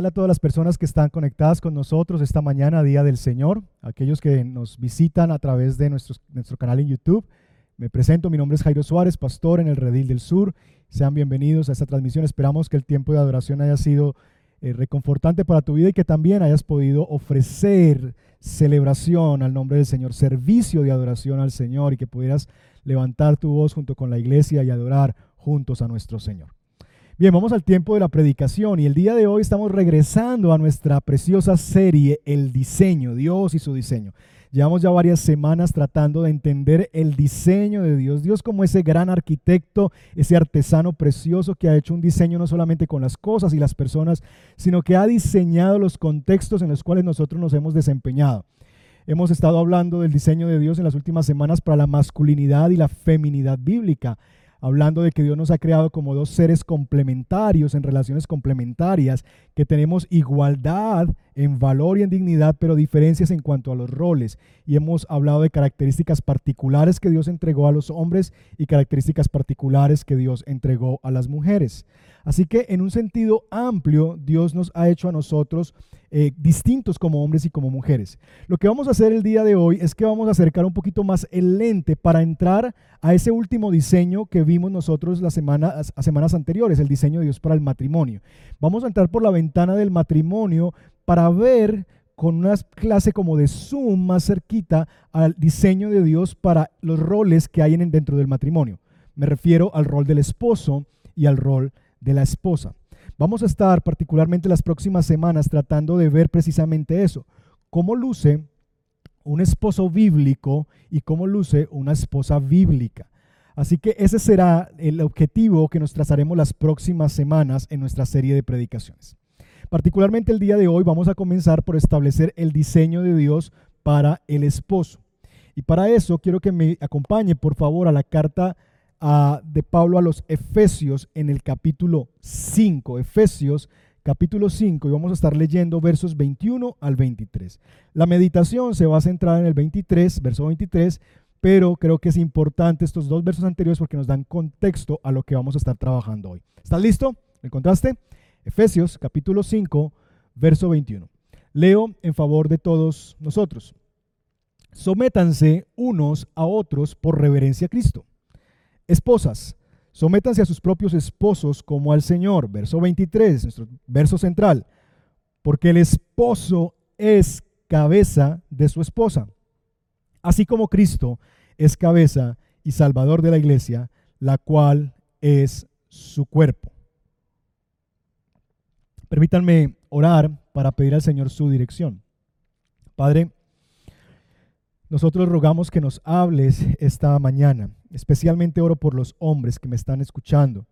especial a todas las personas que están conectadas con nosotros esta mañana, Día del Señor, aquellos que nos visitan a través de nuestro, nuestro canal en YouTube. Me presento, mi nombre es Jairo Suárez, pastor en el Redil del Sur. Sean bienvenidos a esta transmisión. Esperamos que el tiempo de adoración haya sido eh, reconfortante para tu vida y que también hayas podido ofrecer celebración al nombre del Señor, servicio de adoración al Señor y que pudieras levantar tu voz junto con la iglesia y adorar juntos a nuestro Señor. Bien, vamos al tiempo de la predicación y el día de hoy estamos regresando a nuestra preciosa serie El diseño, Dios y su diseño. Llevamos ya varias semanas tratando de entender el diseño de Dios, Dios como ese gran arquitecto, ese artesano precioso que ha hecho un diseño no solamente con las cosas y las personas, sino que ha diseñado los contextos en los cuales nosotros nos hemos desempeñado. Hemos estado hablando del diseño de Dios en las últimas semanas para la masculinidad y la feminidad bíblica hablando de que Dios nos ha creado como dos seres complementarios, en relaciones complementarias, que tenemos igualdad en valor y en dignidad, pero diferencias en cuanto a los roles. Y hemos hablado de características particulares que Dios entregó a los hombres y características particulares que Dios entregó a las mujeres. Así que en un sentido amplio, Dios nos ha hecho a nosotros eh, distintos como hombres y como mujeres. Lo que vamos a hacer el día de hoy es que vamos a acercar un poquito más el lente para entrar a ese último diseño que vimos nosotros las semanas, anteriores, el diseño de Dios para el matrimonio. Vamos a entrar por la ventana del matrimonio para ver con una clase como de zoom más cerquita al diseño de Dios para los roles que hay en, dentro del matrimonio. Me refiero al rol del esposo y al rol de la esposa. Vamos a estar particularmente las próximas semanas tratando de ver precisamente eso, cómo luce un esposo bíblico y cómo luce una esposa bíblica. Así que ese será el objetivo que nos trazaremos las próximas semanas en nuestra serie de predicaciones. Particularmente el día de hoy vamos a comenzar por establecer el diseño de Dios para el esposo. Y para eso quiero que me acompañe por favor a la carta de Pablo a los Efesios en el capítulo 5. Efesios capítulo 5 y vamos a estar leyendo versos 21 al 23. La meditación se va a centrar en el 23, verso 23, pero creo que es importante estos dos versos anteriores porque nos dan contexto a lo que vamos a estar trabajando hoy. ¿Estás listo? ¿Me encontraste? Efesios capítulo 5, verso 21. Leo en favor de todos nosotros. Sométanse unos a otros por reverencia a Cristo Esposas, sométanse a sus propios esposos como al Señor. Verso 23, nuestro verso central. Porque el esposo es cabeza de su esposa, así como Cristo es cabeza y salvador de la iglesia, la cual es su cuerpo. Permítanme orar para pedir al Señor su dirección. Padre, nosotros rogamos que nos hables esta mañana. Especialmente oro por los hombres que me están escuchando.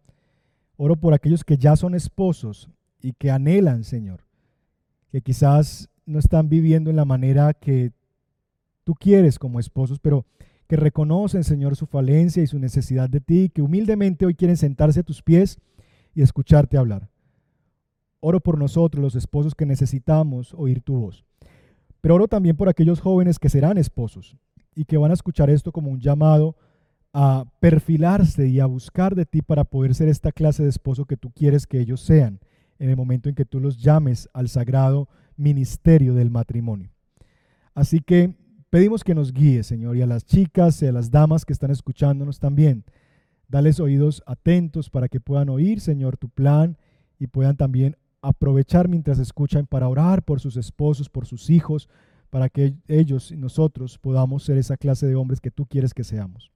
Oro por aquellos que ya son esposos y que anhelan, Señor, que quizás no están viviendo en la manera que tú quieres como esposos, pero que reconocen, Señor, su falencia y su necesidad de ti, que humildemente hoy quieren sentarse a tus pies y escucharte hablar. Oro por nosotros, los esposos que necesitamos oír tu voz. Pero oro también por aquellos jóvenes que serán esposos y que van a escuchar esto como un llamado a perfilarse y a buscar de ti para poder ser esta clase de esposo que tú quieres que ellos sean en el momento en que tú los llames al sagrado ministerio del matrimonio. Así que pedimos que nos guíe, Señor, y a las chicas y a las damas que están escuchándonos también. Dales oídos atentos para que puedan oír, Señor, tu plan y puedan también aprovechar mientras escuchan para orar por sus esposos, por sus hijos, para que ellos y nosotros podamos ser esa clase de hombres que tú quieres que seamos.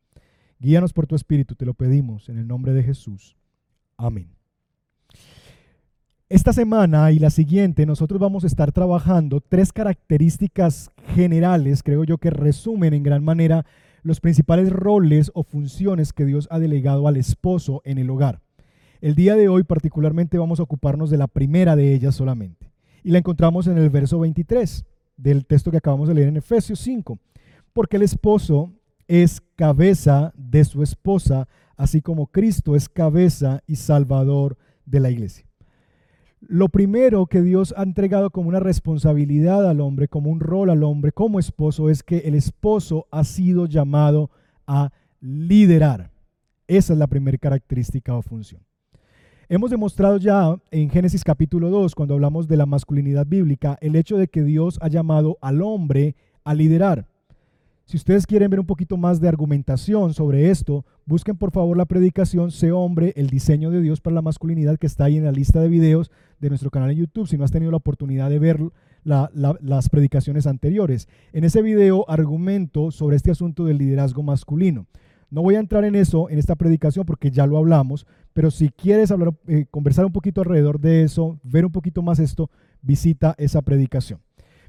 Guíanos por tu espíritu, te lo pedimos en el nombre de Jesús. Amén. Esta semana y la siguiente nosotros vamos a estar trabajando tres características generales, creo yo, que resumen en gran manera los principales roles o funciones que Dios ha delegado al esposo en el hogar. El día de hoy particularmente vamos a ocuparnos de la primera de ellas solamente. Y la encontramos en el verso 23 del texto que acabamos de leer en Efesios 5. Porque el esposo es cabeza de su esposa, así como Cristo es cabeza y salvador de la iglesia. Lo primero que Dios ha entregado como una responsabilidad al hombre, como un rol al hombre, como esposo, es que el esposo ha sido llamado a liderar. Esa es la primera característica o función. Hemos demostrado ya en Génesis capítulo 2, cuando hablamos de la masculinidad bíblica, el hecho de que Dios ha llamado al hombre a liderar. Si ustedes quieren ver un poquito más de argumentación sobre esto, busquen por favor la predicación Sé hombre, el diseño de Dios para la masculinidad que está ahí en la lista de videos de nuestro canal en YouTube, si no has tenido la oportunidad de ver las predicaciones anteriores. En ese video argumento sobre este asunto del liderazgo masculino. No voy a entrar en eso en esta predicación porque ya lo hablamos, pero si quieres hablar, eh, conversar un poquito alrededor de eso, ver un poquito más esto, visita esa predicación.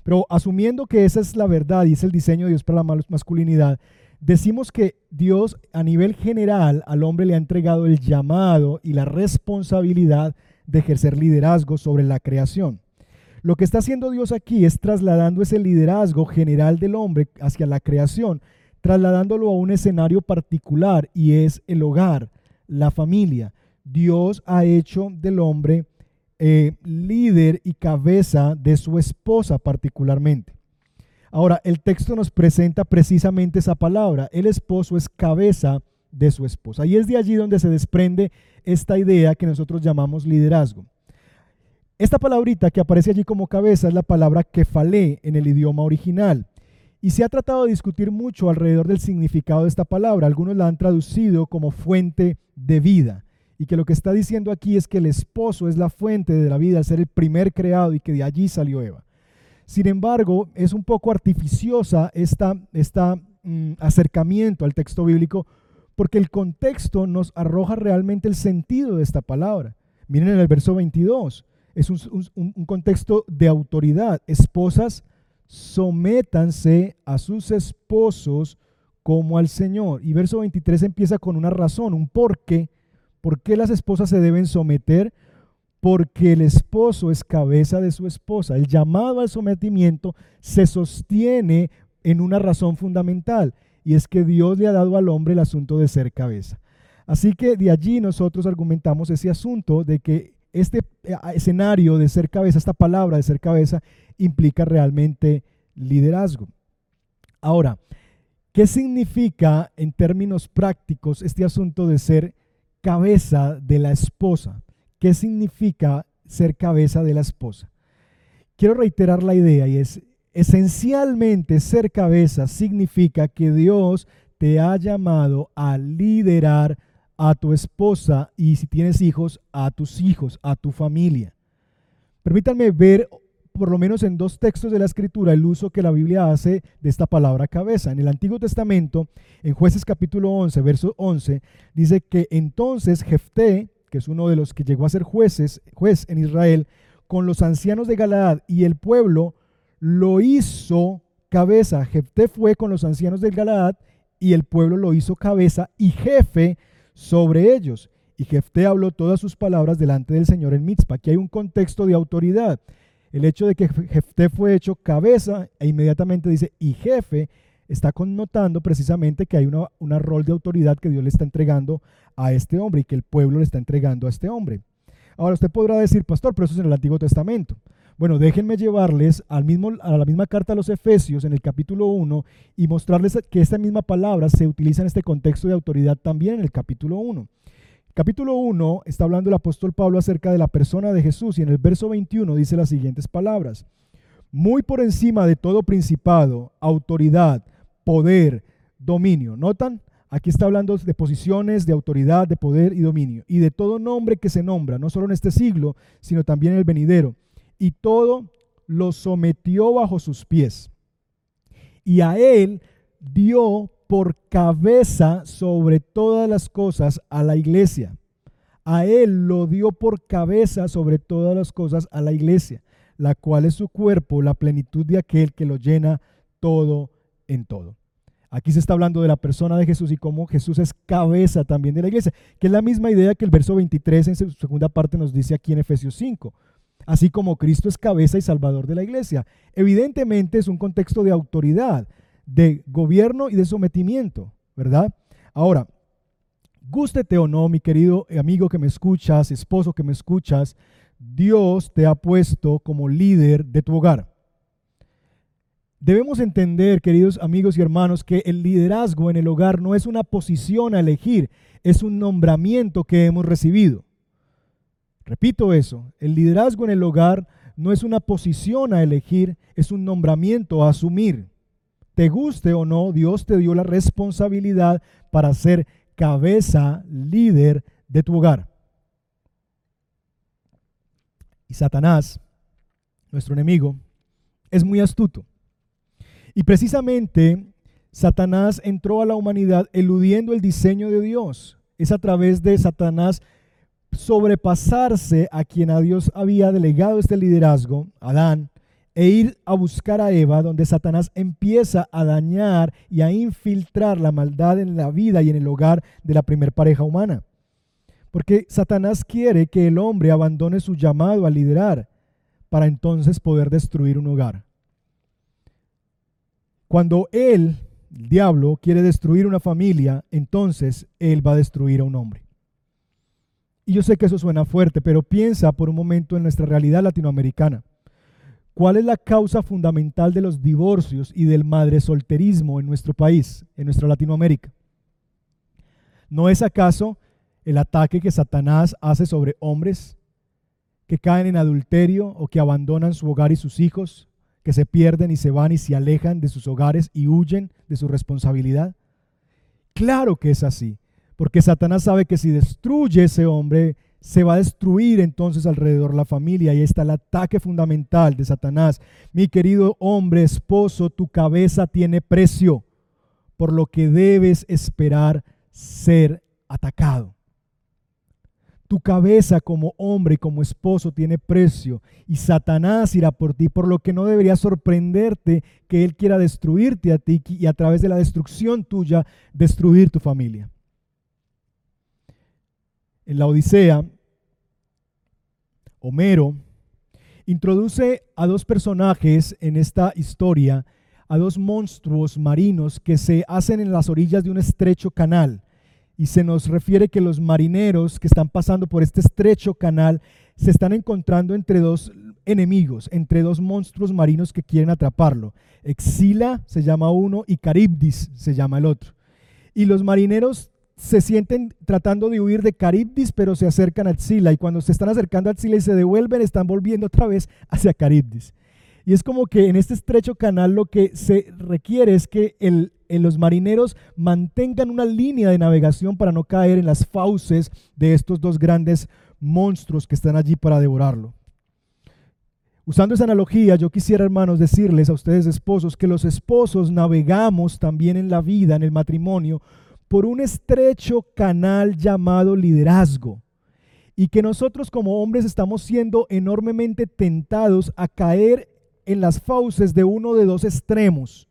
Pero asumiendo que esa es la verdad y es el diseño de Dios para la masculinidad, decimos que Dios a nivel general al hombre le ha entregado el llamado y la responsabilidad de ejercer liderazgo sobre la creación. Lo que está haciendo Dios aquí es trasladando ese liderazgo general del hombre hacia la creación, trasladándolo a un escenario particular y es el hogar, la familia. Dios ha hecho del hombre eh, líder y cabeza de su esposa particularmente. Ahora, el texto nos presenta precisamente esa palabra. El esposo es cabeza de su esposa. Y es de allí donde se desprende esta idea que nosotros llamamos liderazgo. Esta palabrita que aparece allí como cabeza es la palabra kefalé en el idioma original. Y se ha tratado de discutir mucho alrededor del significado de esta palabra. Algunos la han traducido como fuente de vida y que lo que está diciendo aquí es que el esposo es la fuente de la vida al ser el primer creado y que de allí salió Eva. Sin embargo, es un poco artificiosa esta, mm, acercamiento al texto bíblico porque el contexto nos arroja realmente el sentido de esta palabra. Miren en el verso 22, es un, un contexto de autoridad. Esposas, sométanse a sus esposos como al Señor. Y verso 23 empieza con una razón, un porqué ¿Por qué las esposas se deben someter? Porque el esposo es cabeza de su esposa. El llamado al sometimiento se sostiene en una razón fundamental y es que Dios le ha dado al hombre el asunto de ser cabeza. Así que de allí nosotros argumentamos ese asunto de que este eh, escenario de ser cabeza, esta palabra de ser cabeza, implica realmente liderazgo. Ahora, ¿qué significa en términos prácticos este asunto de ser cabeza de la esposa. ¿Qué significa ser cabeza de la esposa? Quiero reiterar la idea y es, esencialmente ser cabeza significa que Dios te ha llamado a liderar a tu esposa y si tienes hijos, a tus hijos, a tu familia. Permítanme ver por lo menos en dos textos de la escritura el uso que la Biblia hace de esta palabra cabeza. En el Antiguo Testamento, en jueces capítulo 11, verso 11, dice que entonces Jefté, que es uno de los que llegó a ser jueces, juez en Israel, con los ancianos de Galaad y el pueblo, lo hizo cabeza. Jefté fue con los ancianos de Galaad y el pueblo lo hizo cabeza y jefe sobre ellos. Y Jefté habló todas sus palabras delante del Señor en Mitzpah. Aquí hay un contexto de autoridad. El hecho de que Jefté fue hecho cabeza e inmediatamente dice y jefe está connotando precisamente que hay una, rol de autoridad que Dios le está entregando a este hombre y que el pueblo le está entregando a este hombre. Ahora usted podrá decir, pastor, pero eso es en el Antiguo Testamento. Bueno, déjenme llevarles a la misma carta a los Efesios en el capítulo 1 y mostrarles que esta misma palabra se utiliza en este contexto de autoridad también en el capítulo 1. Capítulo 1 está hablando el apóstol Pablo acerca de la persona de Jesús y en el verso 21 dice las siguientes palabras. Muy por encima de todo principado, autoridad, poder, dominio. ¿Notan? Aquí está hablando de posiciones de autoridad, de poder y dominio. Y de todo nombre que se nombra, no solo en este siglo, sino también en el venidero. Y todo lo sometió bajo sus pies. Y a él dio por cabeza sobre todas las cosas a la iglesia. A él lo dio por cabeza sobre todas las cosas a la iglesia, la cual es su cuerpo, la plenitud de aquel que lo llena todo en todo. Aquí se está hablando de la persona de Jesús y cómo Jesús es cabeza también de la iglesia, que es la misma idea que el verso 23 en su segunda parte nos dice aquí en Efesios 5. Así como Cristo es cabeza y salvador de la iglesia. Evidentemente es un contexto de autoridad, de gobierno y de sometimiento, ¿verdad? Ahora, gústete o no, mi querido amigo que me escuchas, esposo que me escuchas, Dios te ha puesto como líder de tu hogar. Debemos entender, queridos amigos y hermanos, que el liderazgo en el hogar no es una posición a elegir, es un nombramiento que hemos recibido. Repito eso, el liderazgo en el hogar no es una posición a elegir, es un nombramiento a asumir. Te guste o no, Dios te dio la responsabilidad para ser cabeza, líder de tu hogar. Y Satanás, nuestro enemigo, es muy astuto. Y precisamente Satanás entró a la humanidad eludiendo el diseño de Dios. Es a través de Satanás sobrepasarse a quien a Dios había delegado este liderazgo, Adán, e ir a buscar a Eva, donde Satanás empieza a dañar y a infiltrar la maldad en la vida y en el hogar de la primer pareja humana. Porque Satanás quiere que el hombre abandone su llamado a liderar para entonces poder destruir un hogar. Cuando él, el diablo, quiere destruir una familia, entonces él va a destruir a un hombre. Y yo sé que eso suena fuerte, pero piensa por un momento en nuestra realidad latinoamericana. ¿Cuál es la causa fundamental de los divorcios y del madre solterismo en nuestro país, en nuestra Latinoamérica? ¿No es acaso el ataque que Satanás hace sobre hombres que caen en adulterio o que abandonan su hogar y sus hijos, que se pierden y se van y se alejan de sus hogares y huyen de su responsabilidad? Claro que es así, porque Satanás sabe que si destruye ese hombre, se va a destruir entonces alrededor la familia. Y ahí está el ataque fundamental de Satanás. Mi querido hombre, esposo, tu cabeza tiene precio, por lo que debes esperar ser atacado. Tu cabeza como hombre y como esposo tiene precio y Satanás irá por ti, por lo que no debería sorprenderte que Él quiera destruirte a ti y a través de la destrucción tuya destruir tu familia. En la Odisea, Homero introduce a dos personajes en esta historia, a dos monstruos marinos que se hacen en las orillas de un estrecho canal y se nos refiere que los marineros que están pasando por este estrecho canal se están encontrando entre dos enemigos, entre dos monstruos marinos que quieren atraparlo. Exila se llama uno y Caribdis se llama el otro. Y los marineros se sienten tratando de huir de Caribdis, pero se acercan a Exila y cuando se están acercando a Exila y se devuelven, están volviendo otra vez hacia Caribdis. Y es como que en este estrecho canal lo que se requiere es que el, los marineros mantengan una línea de navegación para no caer en las fauces de estos dos grandes monstruos que están allí para devorarlo. Usando esa analogía, yo quisiera, hermanos, decirles a ustedes esposos que los esposos navegamos también en la vida, en el matrimonio, por un estrecho canal llamado liderazgo y que nosotros como hombres estamos siendo enormemente tentados a caer en las fauces de uno de dos extremos.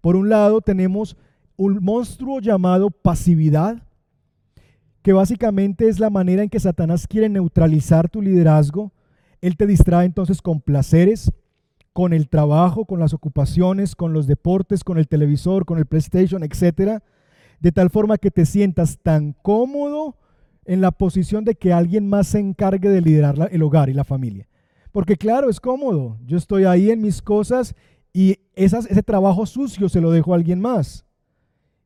Por un lado tenemos un monstruo llamado pasividad, que básicamente es la manera en que Satanás quiere neutralizar tu liderazgo. Él te distrae entonces con placeres, con el trabajo, con las ocupaciones, con los deportes, con el televisor, con el PlayStation, etcétera, de tal forma que te sientas tan cómodo en la posición de que alguien más se encargue de liderar el hogar y la familia. Porque claro, es cómodo. Yo estoy ahí en mis cosas y ese trabajo sucio se lo dejo a alguien más.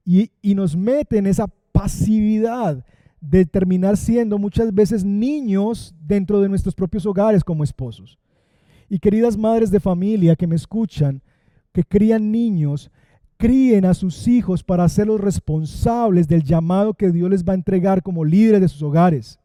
Y, y nos mete en esa pasividad de terminar siendo muchas veces niños dentro de nuestros propios hogares como esposos. Y queridas madres de familia que me escuchan, que crían niños, críen a sus hijos para hacerlos responsables del llamado que Dios les va a entregar como líderes de sus hogares.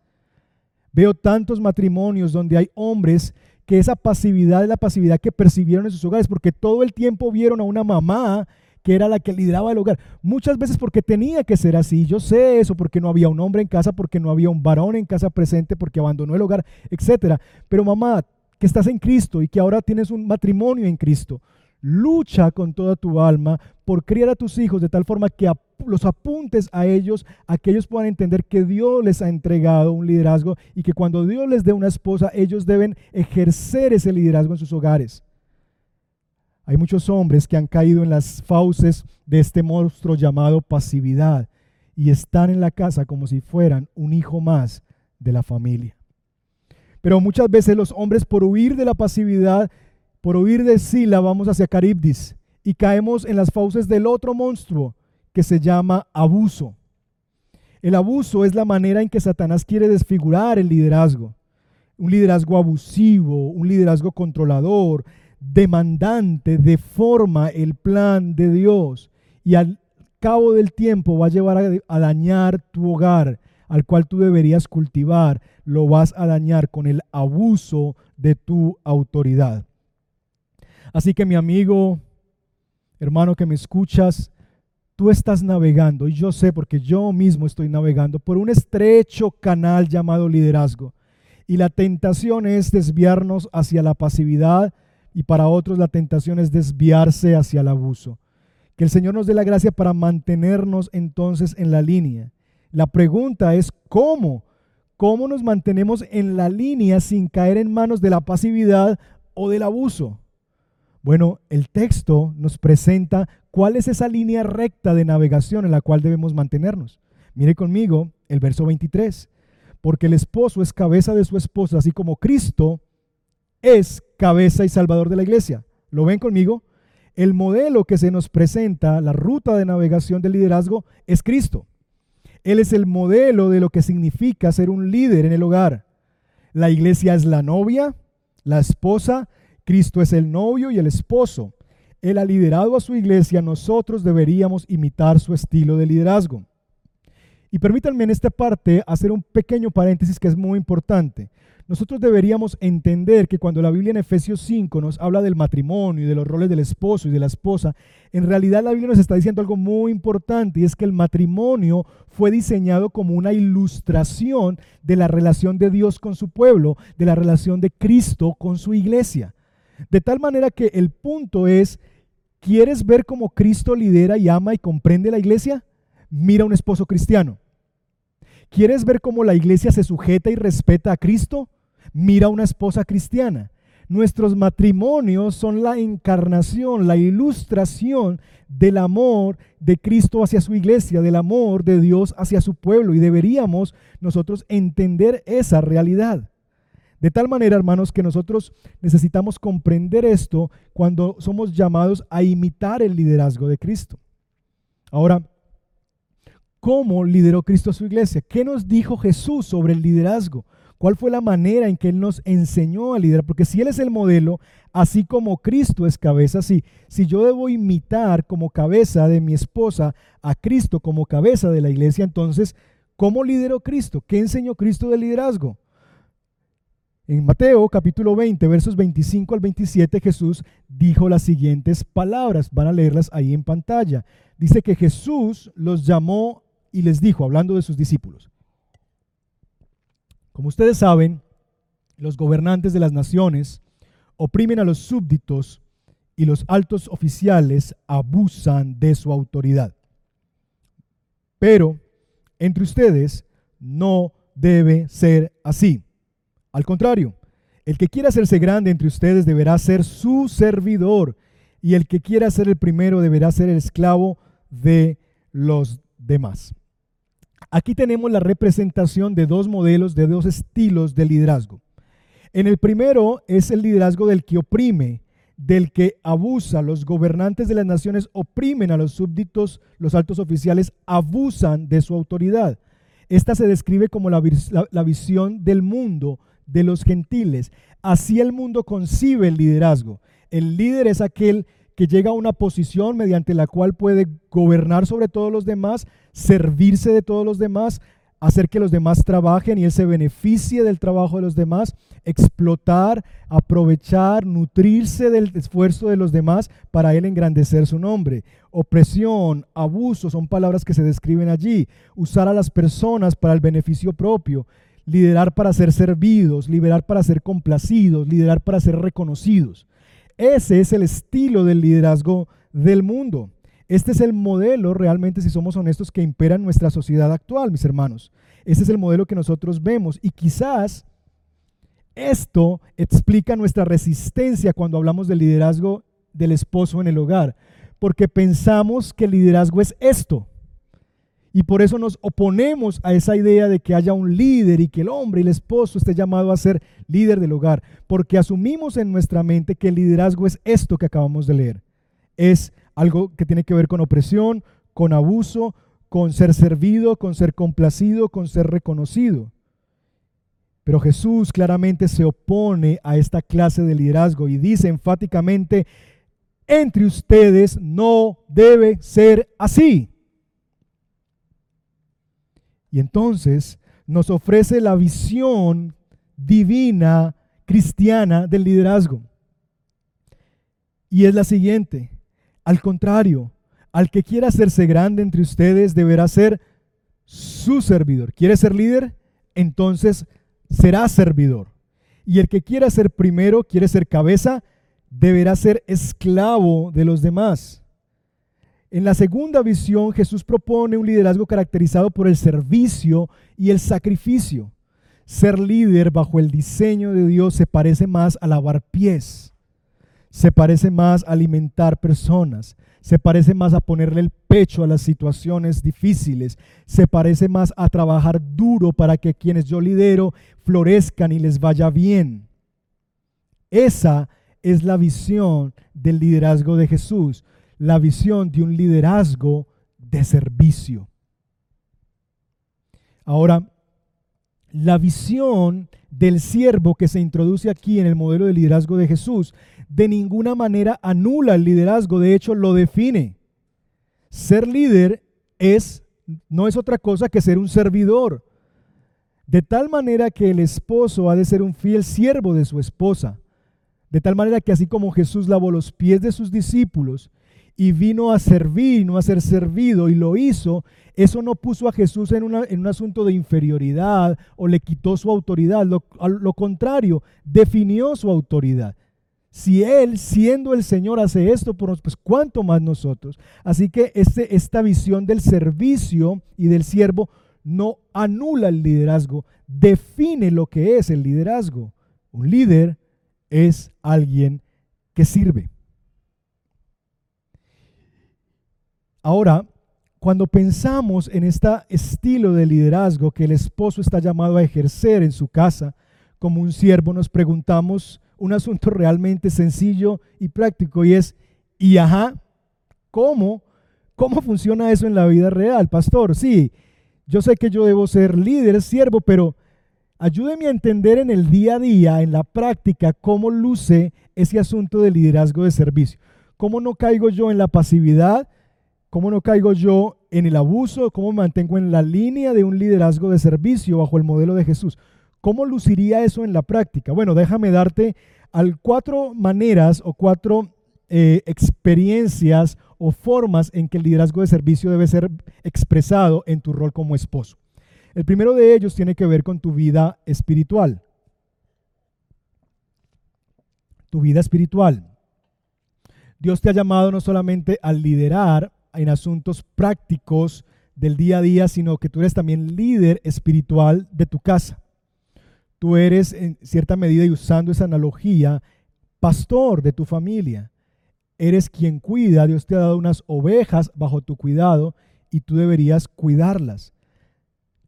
Veo tantos matrimonios donde hay hombres que esa pasividad es la pasividad que percibieron en sus hogares, porque todo el tiempo vieron a una mamá que era la que lideraba el hogar. Muchas veces porque tenía que ser así. Yo sé eso, porque no había un hombre en casa, porque no había un varón en casa presente, porque abandonó el hogar, etc. Pero mamá, que estás en Cristo y que ahora tienes un matrimonio en Cristo, lucha con toda tu alma por criar a tus hijos de tal forma que los apuntes a ellos, a que ellos puedan entender que Dios les ha entregado un liderazgo y que cuando Dios les dé una esposa, ellos deben ejercer ese liderazgo en sus hogares. Hay muchos hombres que han caído en las fauces de este monstruo llamado pasividad y están en la casa como si fueran un hijo más de la familia. Pero muchas veces los hombres por huir de la pasividad por huir de Sila vamos hacia Caribdis y caemos en las fauces del otro monstruo que se llama abuso. El abuso es la manera en que Satanás quiere desfigurar el liderazgo. un liderazgo abusivo, un liderazgo controlador, demandante, deforma el plan de Dios y al cabo del tiempo va a llevar a, dañar tu hogar, al cual tú deberías cultivar, lo vas a dañar con el abuso de tu autoridad. Así que mi amigo, hermano que me escuchas, tú estás navegando, y yo sé porque yo mismo estoy navegando por un estrecho canal llamado liderazgo. Y la tentación es desviarnos hacia la pasividad y para otros la tentación es desviarse hacia el abuso. Que el Señor nos dé la gracia para mantenernos entonces en la línea. La pregunta es ¿cómo? ¿Cómo nos mantenemos en la línea sin caer en manos de la pasividad o del abuso? Bueno, el texto nos presenta cuál es esa línea recta de navegación en la cual debemos mantenernos. Mire conmigo el verso 23. Porque el esposo es cabeza de su esposa, así como Cristo es cabeza y salvador de la iglesia. ¿Lo ven conmigo? El modelo que se nos presenta, la ruta de navegación del liderazgo, es Cristo. Él es el modelo de lo que significa ser un líder en el hogar. La iglesia es la novia, la esposa, Cristo es el novio y el esposo. Él ha liderado a su iglesia, nosotros deberíamos imitar su estilo de liderazgo. Y permítanme en esta parte hacer un pequeño paréntesis que es muy importante. Nosotros deberíamos entender que cuando la Biblia en Efesios 5 nos habla del matrimonio y de los roles del esposo y de la esposa, en realidad la Biblia nos está diciendo algo muy importante y es que el matrimonio fue diseñado como una ilustración de la relación de Dios con su pueblo, de la relación de Cristo con su iglesia. De tal manera que el punto es, ¿quieres ver cómo Cristo lidera y ama y comprende la iglesia? Mira un esposo cristiano. ¿Quieres ver cómo la iglesia se sujeta y respeta a Cristo? Mira una esposa cristiana. Nuestros matrimonios son la encarnación, la ilustración del amor de Cristo hacia su iglesia, del amor de Dios hacia su pueblo y deberíamos nosotros entender esa realidad. De tal manera, hermanos, que nosotros necesitamos comprender esto cuando somos llamados a imitar el liderazgo de Cristo. Ahora, cómo lideró Cristo a su iglesia. ¿Qué nos dijo Jesús sobre el liderazgo? ¿Cuál fue la manera en que Él nos enseñó a liderar? Porque si Él es el modelo, así como Cristo es cabeza, si, si yo debo imitar como cabeza de mi esposa a Cristo como cabeza de la iglesia, entonces, ¿cómo lideró Cristo? ¿Qué enseñó Cristo del liderazgo? En Mateo capítulo 20, versos 25 al 27, Jesús dijo las siguientes palabras. Van a leerlas ahí en pantalla. Dice que Jesús los llamó y les dijo, hablando de sus discípulos, como ustedes saben, los gobernantes de las naciones oprimen a los súbditos y los altos oficiales abusan de su autoridad. Pero entre ustedes no debe ser así. Al contrario, el que quiera hacerse grande entre ustedes deberá ser su servidor y el que quiera ser el primero deberá ser el esclavo de los demás. Aquí tenemos la representación de dos modelos, de dos estilos de liderazgo. En el primero es el liderazgo del que oprime, del que abusa. Los gobernantes de las naciones oprimen a los súbditos, los altos oficiales abusan de su autoridad. Esta se describe como la, visión del mundo de los gentiles. Así el mundo concibe el liderazgo. El líder es aquel que llega a una posición mediante la cual puede gobernar sobre todos los demás, servirse de todos los demás, hacer que los demás trabajen y él se beneficie del trabajo de los demás, explotar, aprovechar, nutrirse del esfuerzo de los demás para él engrandecer su nombre. Opresión, abuso son palabras que se describen allí. Usar a las personas para el beneficio propio, liderar para ser servidos, liderar para ser complacidos, liderar para ser reconocidos. Ese es el estilo del liderazgo del mundo. Este es el modelo realmente, si somos honestos, que impera en nuestra sociedad actual, mis hermanos. Este es el modelo que nosotros vemos y quizás esto explica nuestra resistencia cuando hablamos del liderazgo del esposo en el hogar, porque pensamos que el liderazgo es esto. Y por eso nos oponemos a esa idea de que haya un líder y que el hombre y el esposo esté llamado a ser líder del hogar, porque asumimos en nuestra mente que el liderazgo es esto que acabamos de leer. Es algo que tiene que ver con opresión, con abuso, con ser servido, con ser complacido, con ser reconocido. Pero Jesús claramente se opone a esta clase de liderazgo y dice enfáticamente, entre ustedes no debe ser así. Y entonces nos ofrece la visión divina cristiana del liderazgo. Y es la siguiente, al contrario, al que quiera hacerse grande entre ustedes deberá ser su servidor. ¿Quiere ser líder? Entonces será servidor. Y el que quiera ser primero, quiere ser cabeza, deberá ser esclavo de los demás. En la segunda visión, Jesús propone un liderazgo caracterizado por el servicio y el sacrificio. Ser líder bajo el diseño de Dios se parece más a lavar pies, se parece más a alimentar personas, se parece más a ponerle el pecho a las situaciones difíciles, se parece más a trabajar duro para que quienes yo lidero florezcan y les vaya bien. Esa es la visión del liderazgo de Jesús, la visión de un liderazgo de servicio. Ahora, la visión del siervo que se introduce aquí en el modelo de liderazgo de Jesús de ninguna manera anula el liderazgo, de hecho lo define. Ser líder es no es otra cosa que ser un servidor. De tal manera que el esposo ha de ser un fiel siervo de su esposa. De tal manera que así como Jesús lavó los pies de sus discípulos y vino a servir no a ser servido y lo hizo, eso no puso a Jesús en, un asunto de inferioridad o le quitó su autoridad. Lo, lo contrario, definió su autoridad. Si Él, siendo el Señor, hace esto por nosotros, pues cuánto más nosotros. Así que este, esta visión del servicio y del siervo no anula el liderazgo, define lo que es el liderazgo. Un líder es alguien que sirve. Ahora, cuando pensamos en este estilo de liderazgo que el esposo está llamado a ejercer en su casa como un siervo, nos preguntamos un asunto realmente sencillo y práctico y es, y ajá, ¿cómo? ¿Cómo funciona eso en la vida real, pastor? Sí, yo sé que yo debo ser líder, siervo, pero ayúdeme a entender en el día a día, en la práctica, cómo luce ese asunto de liderazgo de servicio. ¿Cómo no caigo yo en la pasividad? ¿Cómo no caigo yo en el abuso? ¿Cómo me mantengo en la línea de un liderazgo de servicio bajo el modelo de Jesús? ¿Cómo luciría eso en la práctica? Bueno, déjame darte cuatro maneras o cuatro eh, experiencias o formas en que el liderazgo de servicio debe ser expresado en tu rol como esposo. El primero de ellos tiene que ver con tu vida espiritual. Tu vida espiritual. Dios te ha llamado no solamente a liderar en asuntos prácticos del día a día, sino que tú eres también líder espiritual de tu casa. Tú eres, en cierta medida, y usando esa analogía, pastor de tu familia. Eres quien cuida, Dios te ha dado unas ovejas bajo tu cuidado y tú deberías cuidarlas.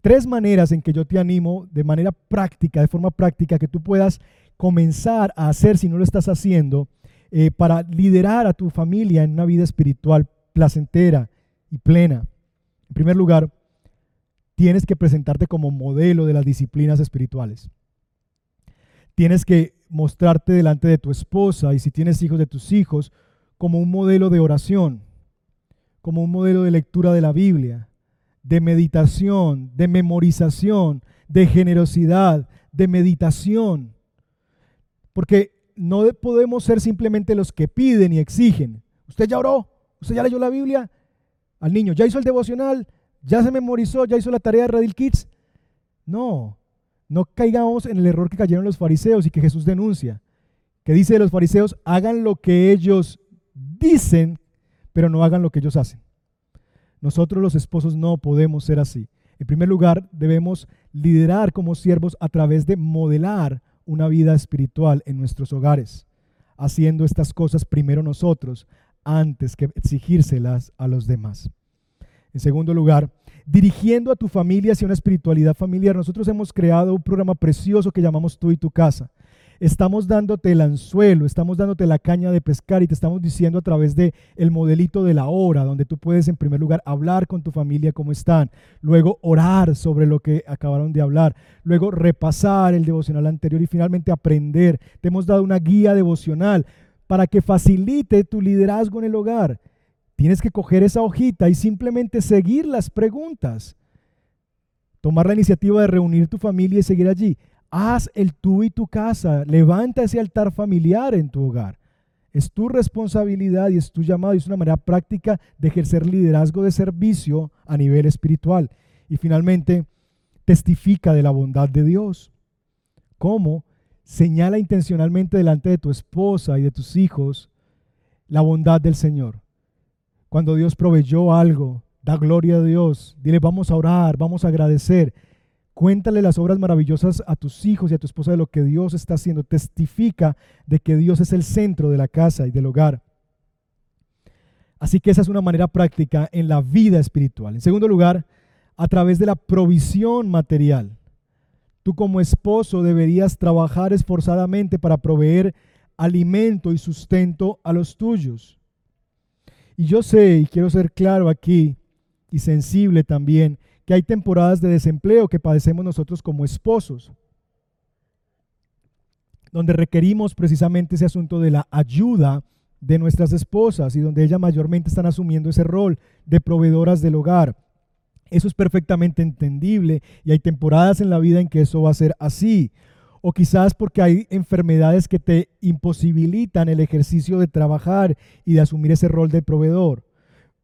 Tres maneras en que yo te animo de manera práctica, de forma práctica, que tú puedas comenzar a hacer si no lo estás haciendo, eh, para liderar a tu familia en una vida espiritual placentera y plena. En primer lugar, tienes que presentarte como modelo de las disciplinas espirituales. Tienes que mostrarte delante de tu esposa y si tienes hijos de tus hijos como un modelo de oración, como un modelo de lectura de la Biblia, de meditación, de memorización, de generosidad, de meditación. Porque no podemos ser simplemente los que piden y exigen. ¿Usted ya oró? ¿Usted ya leyó la Biblia? Al niño, ¿ya hizo el devocional? ¿Ya se memorizó? ¿Ya hizo la tarea de Redil Kids? No, no caigamos en el error que cayeron los fariseos y que Jesús denuncia. Que dice de los fariseos, hagan lo que ellos dicen, pero no hagan lo que ellos hacen. Nosotros los esposos no podemos ser así. En primer lugar, debemos liderar como siervos a través de modelar una vida espiritual en nuestros hogares, haciendo estas cosas primero nosotros, antes que exigírselas a los demás. En segundo lugar, dirigiendo a tu familia hacia una espiritualidad familiar. Nosotros hemos creado un programa precioso que llamamos Tú y tu casa. Estamos dándote el anzuelo, estamos dándote la caña de pescar y te estamos diciendo a través de el modelito de la hora, donde tú puedes en primer lugar hablar con tu familia cómo están, luego orar sobre lo que acabaron de hablar, luego repasar el devocional anterior y finalmente aprender. Te hemos dado una guía devocional para que facilite tu liderazgo en el hogar. Tienes que coger esa hojita y simplemente seguir las preguntas. Tomar la iniciativa de reunir tu familia y seguir allí. Haz el tú y tu casa. Levanta ese altar familiar en tu hogar. Es tu responsabilidad y es tu llamado y es una manera práctica de ejercer liderazgo de servicio a nivel espiritual. Y finalmente, testifica de la bondad de Dios. ¿Cómo? Señala intencionalmente delante de tu esposa y de tus hijos la bondad del Señor. Cuando Dios proveyó algo, da gloria a Dios. Dile, vamos a orar, vamos a agradecer. Cuéntale las obras maravillosas a tus hijos y a tu esposa de lo que Dios está haciendo. Testifica de que Dios es el centro de la casa y del hogar. Así que esa es una manera práctica en la vida espiritual. En segundo lugar, a través de la provisión material. Tú como esposo deberías trabajar esforzadamente para proveer alimento y sustento a los tuyos. Y yo sé, y quiero ser claro aquí, y sensible también, que hay temporadas de desempleo que padecemos nosotros como esposos, donde requerimos precisamente ese asunto de la ayuda de nuestras esposas y donde ellas mayormente están asumiendo ese rol de proveedoras del hogar. Eso es perfectamente entendible y hay temporadas en la vida en que eso va a ser así. O quizás porque hay enfermedades que te imposibilitan el ejercicio de trabajar y de asumir ese rol de proveedor.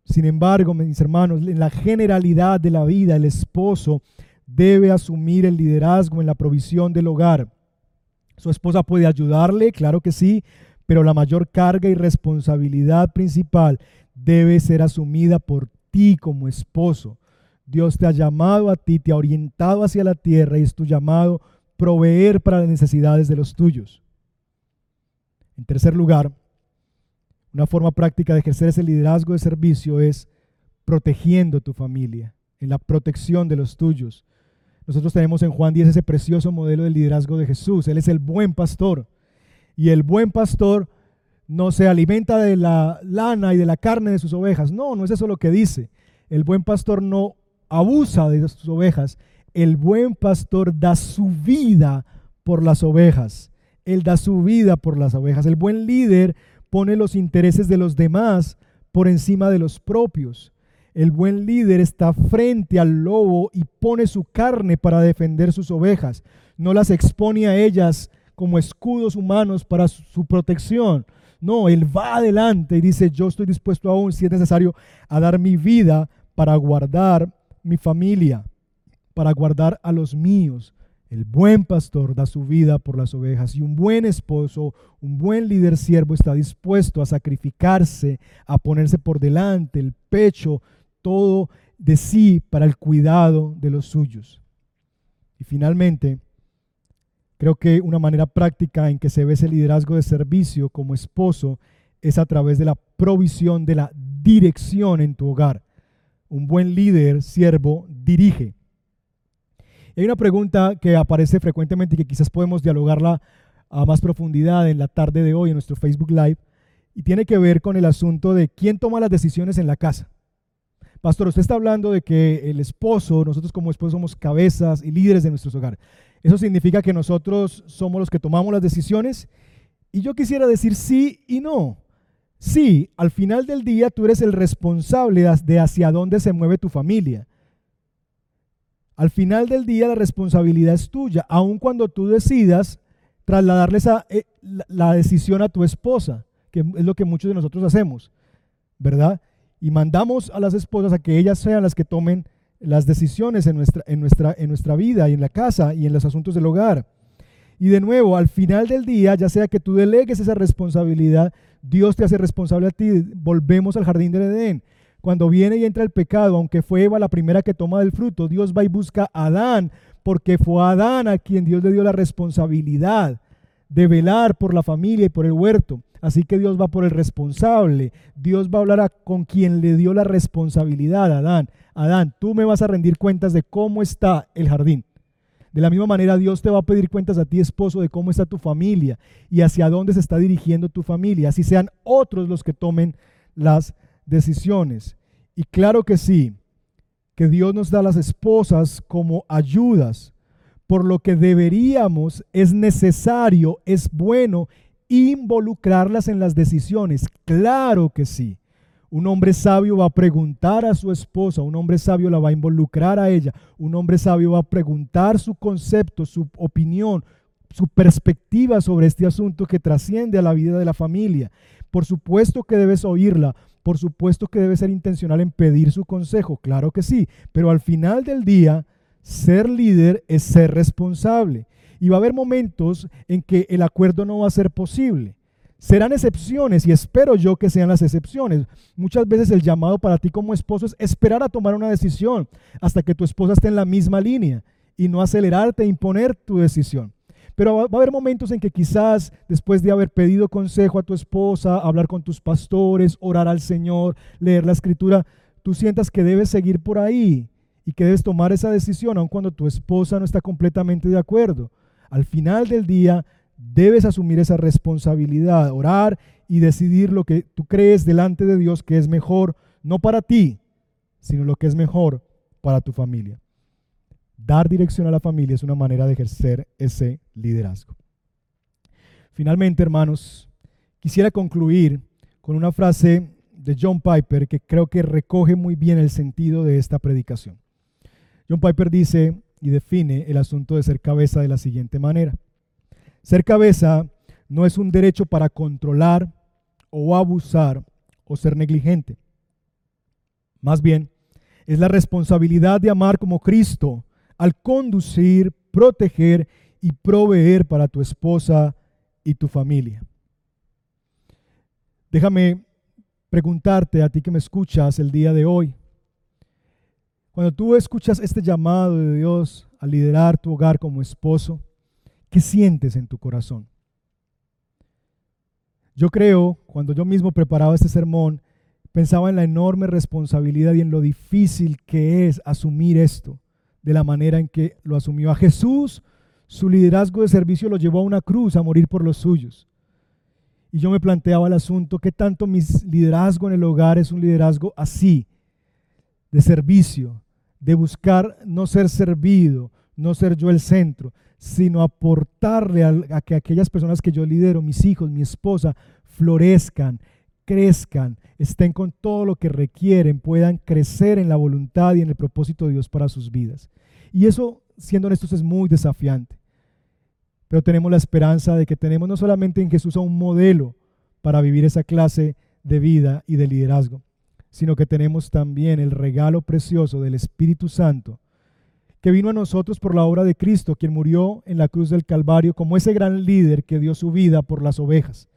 Sin embargo, mis hermanos, en la generalidad de la vida, el esposo debe asumir el liderazgo en la provisión del hogar. Su esposa puede ayudarle, claro que sí, pero la mayor carga y responsabilidad principal debe ser asumida por ti como esposo. Dios te ha llamado a ti, te ha orientado hacia la tierra y es tu llamado proveer para las necesidades de los tuyos. En tercer lugar, una forma práctica de ejercer ese liderazgo de servicio es protegiendo tu familia, en la protección de los tuyos. Nosotros tenemos en Juan 10 ese precioso modelo de liderazgo de Jesús. Él es el buen pastor. Y el buen pastor no se alimenta de la lana y de la carne de sus ovejas. No, no es eso lo que dice. El buen pastor no abusa de sus ovejas. El buen pastor da su vida por las ovejas. Él da su vida por las ovejas. El buen líder pone los intereses de los demás por encima de los propios. El buen líder está frente al lobo y pone su carne para defender sus ovejas. No las expone a ellas como escudos humanos para su protección. No, él va adelante y dice, yo estoy dispuesto aún, si es necesario, a dar mi vida para guardar mi familia, para guardar a los míos. El buen pastor da su vida por las ovejas y un buen esposo, un buen líder siervo está dispuesto a sacrificarse, a ponerse por delante, el pecho, todo de sí para el cuidado de los suyos. Y finalmente, creo que una manera práctica en que se ve ese liderazgo de servicio como esposo es a través de la provisión de la dirección en tu hogar. Un buen líder, siervo, dirige hay una pregunta que aparece frecuentemente y que quizás podemos dialogarla a más profundidad en la tarde de hoy en nuestro Facebook Live y tiene que ver con el asunto de quién toma las decisiones en la casa. Pastor, usted está hablando de que el esposo, nosotros como esposos somos cabezas y líderes de nuestros hogares. ¿Eso significa que nosotros somos los que tomamos las decisiones? Y yo quisiera decir sí y no. Sí, al final del día tú eres el responsable de hacia dónde se mueve tu familia. Al final del día la responsabilidad es tuya, aun cuando tú decidas trasladarle esa, eh, la, decisión a tu esposa, que es lo que muchos de nosotros hacemos, ¿verdad? Y mandamos a las esposas a que ellas sean las que tomen las decisiones en nuestra, vida y en la casa y en los asuntos del hogar. Y de nuevo, al final del día, ya sea que tú delegues esa responsabilidad, Dios te hace responsable a ti. Volvemos al jardín del Edén. Cuando viene y entra el pecado, aunque fue Eva la primera que toma del fruto, Dios va y busca a Adán, porque fue Adán a quien Dios le dio la responsabilidad de velar por la familia y por el huerto. Así que Dios va por el responsable. Dios va a hablar con quien le dio la responsabilidad, Adán. Adán, tú me vas a rendir cuentas de cómo está el jardín, De la misma manera, Dios te va a pedir cuentas a ti, esposo, de cómo está tu familia y hacia dónde se está dirigiendo tu familia, así sean otros los que tomen las decisiones. Y claro que sí, que Dios nos da a las esposas como ayudas, por lo que deberíamos, es necesario, es bueno involucrarlas en las decisiones. Claro que sí. Un hombre sabio va a preguntar a su esposa, un hombre sabio la va a involucrar a ella, un hombre sabio va a preguntar su concepto, su opinión, su perspectiva sobre este asunto que trasciende a la vida de la familia. Por supuesto que debes oírla, por supuesto que debes ser intencional en pedir su consejo, claro que sí, pero al final del día, ser líder es ser responsable. Y va a haber momentos en que el acuerdo no va a ser posible. Serán excepciones y espero yo que sean las excepciones. Muchas veces el llamado para ti como esposo es esperar a tomar una decisión hasta que tu esposa esté en la misma línea y no acelerarte e imponer tu decisión. Pero va a haber momentos en que quizás después de haber pedido consejo a tu esposa, hablar con tus pastores, orar al Señor, leer la escritura, tú sientas que debes seguir por ahí y que debes tomar esa decisión aun cuando tu esposa no está completamente de acuerdo. Al final del día, debes asumir esa responsabilidad, orar y decidir lo que tú crees delante de Dios que es mejor, no para ti, sino lo que es mejor para tu familia. Dar dirección a la familia es una manera de ejercer ese liderazgo. Finalmente, hermanos, quisiera concluir con una frase de John Piper que creo que recoge muy bien el sentido de esta predicación. John Piper dice y define el asunto de ser cabeza de la siguiente manera. Ser cabeza no es un derecho para controlar o abusar o ser negligente. Más bien, es la responsabilidad de amar como Cristo al conducir, proteger y proveer para tu esposa y tu familia. Déjame preguntarte a ti que me escuchas el día de hoy. Cuando tú escuchas este llamado de Dios a liderar tu hogar como esposo, ¿Qué sientes en tu corazón? Yo creo, cuando yo mismo preparaba este sermón, pensaba en la enorme responsabilidad y en lo difícil que es asumir esto de la manera en que lo asumió a Jesús. Su liderazgo de servicio lo llevó a una cruz a morir por los suyos. Y yo me planteaba el asunto, ¿qué tanto mi liderazgo en el hogar es un liderazgo así, de servicio, de buscar no ser servido, no ser yo el centro, sino aportarle a, que aquellas personas que yo lidero, mis hijos, mi esposa, florezcan, crezcan, estén con todo lo que requieren, puedan crecer en la voluntad y en el propósito de Dios para sus vidas. Y eso, siendo honestos, es muy desafiante. Pero tenemos la esperanza de que tenemos no solamente en Jesús a un modelo para vivir esa clase de vida y de liderazgo, sino que tenemos también el regalo precioso del Espíritu Santo que vino a nosotros por la obra de Cristo, quien murió en la cruz del Calvario como ese gran líder que dio su vida por las ovejas.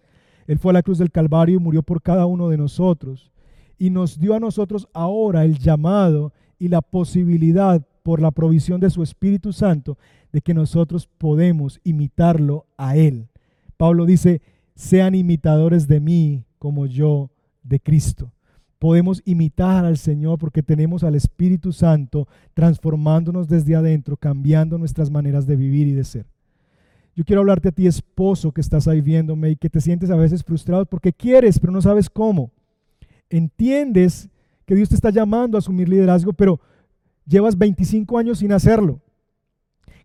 Él fue a la cruz del Calvario y murió por cada uno de nosotros y nos dio a nosotros ahora el llamado y la posibilidad por la provisión de su Espíritu Santo de que nosotros podemos imitarlo a Él. Pablo dice, sean imitadores de mí como yo de Cristo podemos imitar al Señor porque tenemos al Espíritu Santo transformándonos desde adentro, cambiando nuestras maneras de vivir y de ser. Yo quiero hablarte a ti, esposo, que estás ahí viéndome y que te sientes a veces frustrado porque quieres, pero no sabes cómo. Entiendes que Dios te está llamando a asumir liderazgo, pero llevas 25 años sin hacerlo.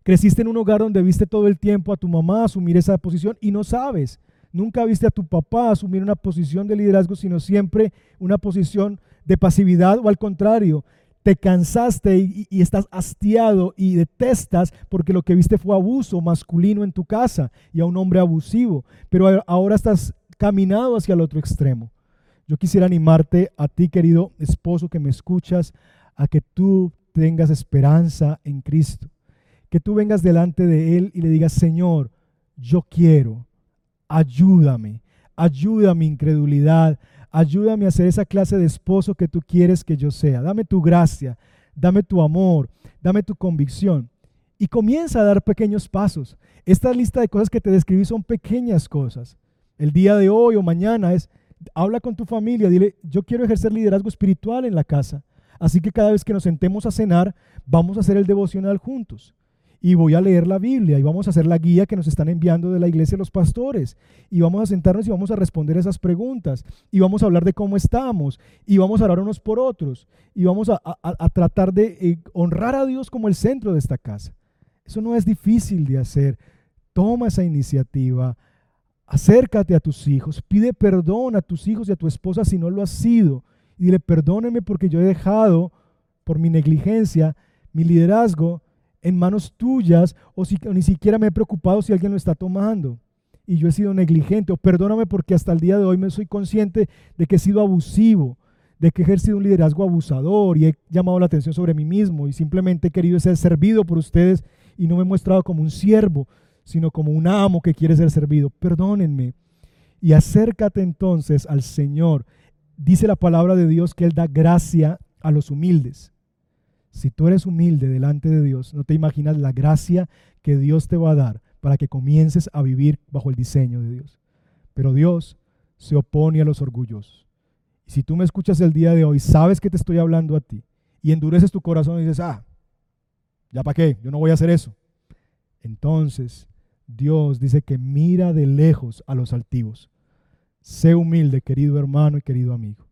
Creciste en un hogar donde viste todo el tiempo a tu mamá asumir esa posición y no sabes. Nunca viste a tu papá asumir una posición de liderazgo, sino siempre una posición de pasividad o al contrario, te cansaste y, estás hastiado y detestas porque lo que viste fue abuso masculino en tu casa y a un hombre abusivo, pero ahora estás caminado hacia el otro extremo. Yo quisiera animarte a ti, querido esposo que me escuchas, a que tú tengas esperanza en Cristo, que tú vengas delante de Él y le digas, Señor, yo quiero, ayúdame, ayuda mi incredulidad, ayúdame a ser esa clase de esposo que tú quieres que yo sea. Dame tu gracia, dame tu amor, dame tu convicción. Y comienza a dar pequeños pasos. Esta lista de cosas que te describí son pequeñas cosas. El día de hoy o mañana es, habla con tu familia, dile, yo quiero ejercer liderazgo espiritual en la casa. Así que cada vez que nos sentemos a cenar, vamos a hacer el devocional juntos. Y voy a leer la Biblia y vamos a hacer la guía que nos están enviando de la iglesia los pastores y vamos a sentarnos y vamos a responder esas preguntas y vamos a hablar de cómo estamos y vamos a hablar unos por otros y vamos a, tratar de eh, honrar a Dios como el centro de esta casa. Eso no es difícil de hacer. Toma esa iniciativa, acércate a tus hijos, pide perdón a tus hijos y a tu esposa si no lo has sido y dile perdóneme porque yo he dejado por mi negligencia mi liderazgo en manos tuyas o, si, ni siquiera me he preocupado si alguien lo está tomando y yo he sido negligente o perdóname porque hasta el día de hoy me soy consciente de que he sido abusivo, de que he ejercido un liderazgo abusador y he llamado la atención sobre mí mismo y simplemente he querido ser servido por ustedes y no me he mostrado como un siervo, sino como un amo que quiere ser servido. Perdónenme. Y acércate entonces al Señor. Dice la palabra de Dios que Él da gracia a los humildes. Si tú eres humilde delante de Dios, no te imaginas la gracia que Dios te va a dar para que comiences a vivir bajo el diseño de Dios. Pero Dios se opone a los orgullosos. Y si tú me escuchas el día de hoy, sabes que te estoy hablando a ti y endureces tu corazón y dices, ah, ¿ya para qué? Yo no voy a hacer eso. Entonces, Dios dice que mira de lejos a los altivos. Sé humilde, querido hermano y querido amigo.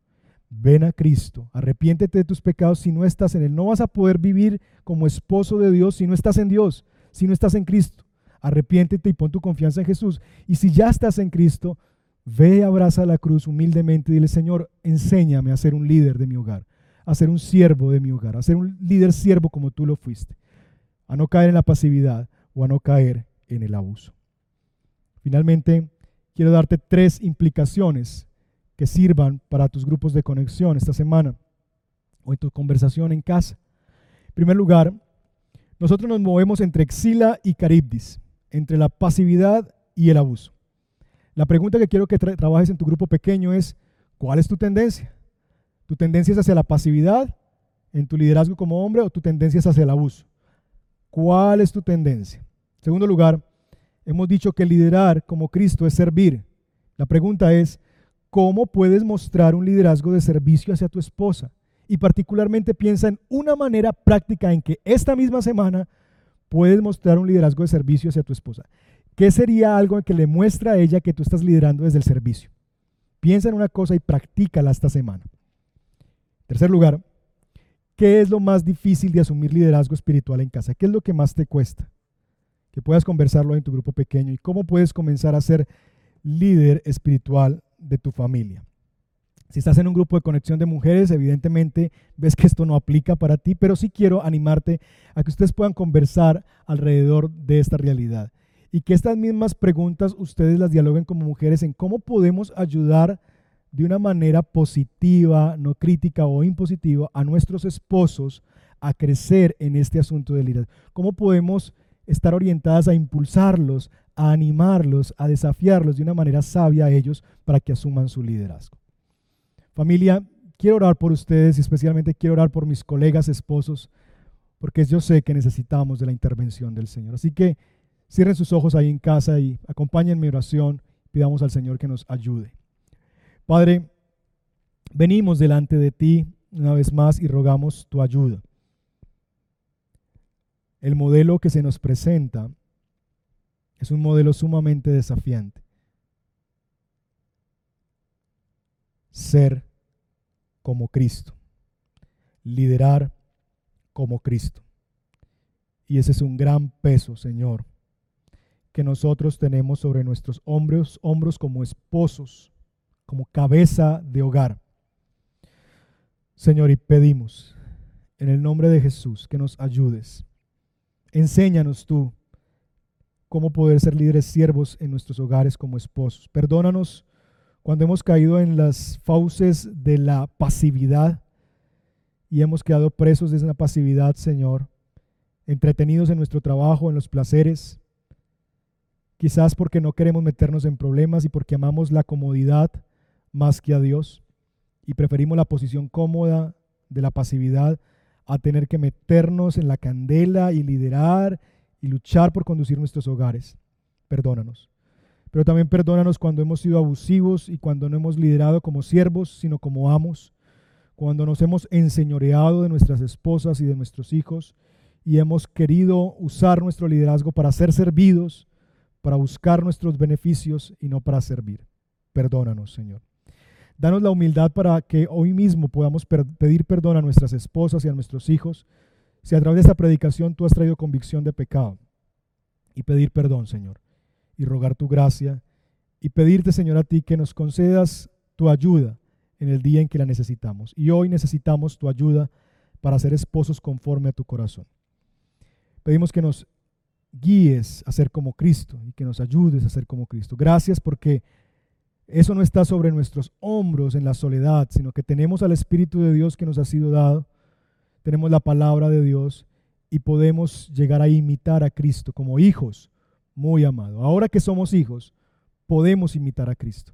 Ven a Cristo, arrepiéntete de tus pecados si no estás en Él. No vas a poder vivir como esposo de Dios si no estás en Dios, si no estás en Cristo. Arrepiéntete y pon tu confianza en Jesús. Y si ya estás en Cristo, ve, abraza la cruz humildemente y dile, Señor, enséñame a ser un líder de mi hogar, a ser un siervo de mi hogar, a ser un líder siervo como tú lo fuiste, a no caer en la pasividad o a no caer en el abuso. Finalmente, quiero darte tres implicaciones que sirvan para tus grupos de conexión esta semana o en tu conversación en casa. En primer lugar, nosotros nos movemos entre Exila y Caribdis, entre la pasividad y el abuso. La pregunta que quiero que trabajes en tu grupo pequeño es, ¿cuál es tu tendencia? ¿Tu tendencia es hacia la pasividad en tu liderazgo como hombre o tu tendencia es hacia el abuso? ¿Cuál es tu tendencia? En segundo lugar, hemos dicho que liderar como Cristo es servir. La pregunta es, cómo puedes mostrar un liderazgo de servicio hacia tu esposa. Y particularmente piensa en una manera práctica en que esta misma semana puedes mostrar un liderazgo de servicio hacia tu esposa. ¿Qué sería algo que le muestra a ella que tú estás liderando desde el servicio? Piensa en una cosa y practícala esta semana. tercer lugar, ¿qué es lo más difícil de asumir liderazgo espiritual en casa? ¿Qué es lo que más te cuesta? Que puedas conversarlo en tu grupo pequeño y cómo puedes comenzar a ser líder espiritual de tu familia. Si estás en un grupo de conexión de mujeres, evidentemente ves que esto no aplica para ti, pero sí quiero animarte a que ustedes puedan conversar alrededor de esta realidad y que estas mismas preguntas ustedes las dialoguen como mujeres en cómo podemos ayudar de una manera positiva, no crítica o impositiva a nuestros esposos a crecer en este asunto de liderazgo. ¿Cómo podemos estar orientadas a impulsarlos, a animarlos, a desafiarlos de una manera sabia a ellos para que asuman su liderazgo. Familia, quiero orar por ustedes y especialmente quiero orar por mis colegas esposos, porque yo sé que necesitamos de la intervención del Señor. Así que cierren sus ojos ahí en casa y acompañen mi oración. Pidamos al Señor que nos ayude. Padre, venimos delante de ti una vez más y rogamos tu ayuda. El modelo que se nos presenta es un modelo sumamente desafiante. Ser como Cristo. Liderar como Cristo. Y ese es un gran peso, Señor, que nosotros tenemos sobre nuestros hombros, hombros como esposos, como cabeza de hogar. Señor, y pedimos en el nombre de Jesús que nos ayudes. Enséñanos tú cómo poder ser líderes siervos en nuestros hogares como esposos. Perdónanos cuando hemos caído en las fauces de la pasividad y hemos quedado presos de esa pasividad, Señor, entretenidos en nuestro trabajo, en los placeres, quizás porque no queremos meternos en problemas y porque amamos la comodidad más que a Dios y preferimos la posición cómoda de la pasividad a tener que meternos en la candela y liderar y luchar por conducir nuestros hogares. Perdónanos. Pero también perdónanos cuando hemos sido abusivos y cuando no hemos liderado como siervos, sino como amos, cuando nos hemos enseñoreado de nuestras esposas y de nuestros hijos y hemos querido usar nuestro liderazgo para ser servidos, para buscar nuestros beneficios y no para servir. Perdónanos, Señor. Danos la humildad para que hoy mismo podamos pedir perdón a nuestras esposas y a nuestros hijos si a través de esta predicación tú has traído convicción de pecado. Y pedir perdón, Señor. Y rogar tu gracia. Y pedirte, Señor, a ti que nos concedas tu ayuda en el día en que la necesitamos. Y hoy necesitamos tu ayuda para ser esposos conforme a tu corazón. Pedimos que nos guíes a ser como Cristo y que nos ayudes a ser como Cristo. Gracias porque eso no está sobre nuestros hombros en la soledad, sino que tenemos al Espíritu de Dios que nos ha sido dado, tenemos la palabra de Dios y podemos llegar a imitar a Cristo como hijos muy amados. Ahora que somos hijos, podemos imitar a Cristo.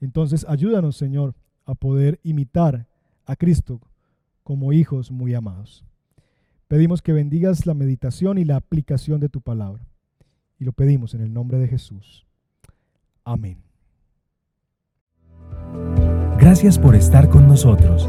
Entonces, ayúdanos, Señor, a poder imitar a Cristo como hijos muy amados. Pedimos que bendigas la meditación y la aplicación de tu palabra. Y lo pedimos en el nombre de Jesús. Amén. Gracias por estar con nosotros.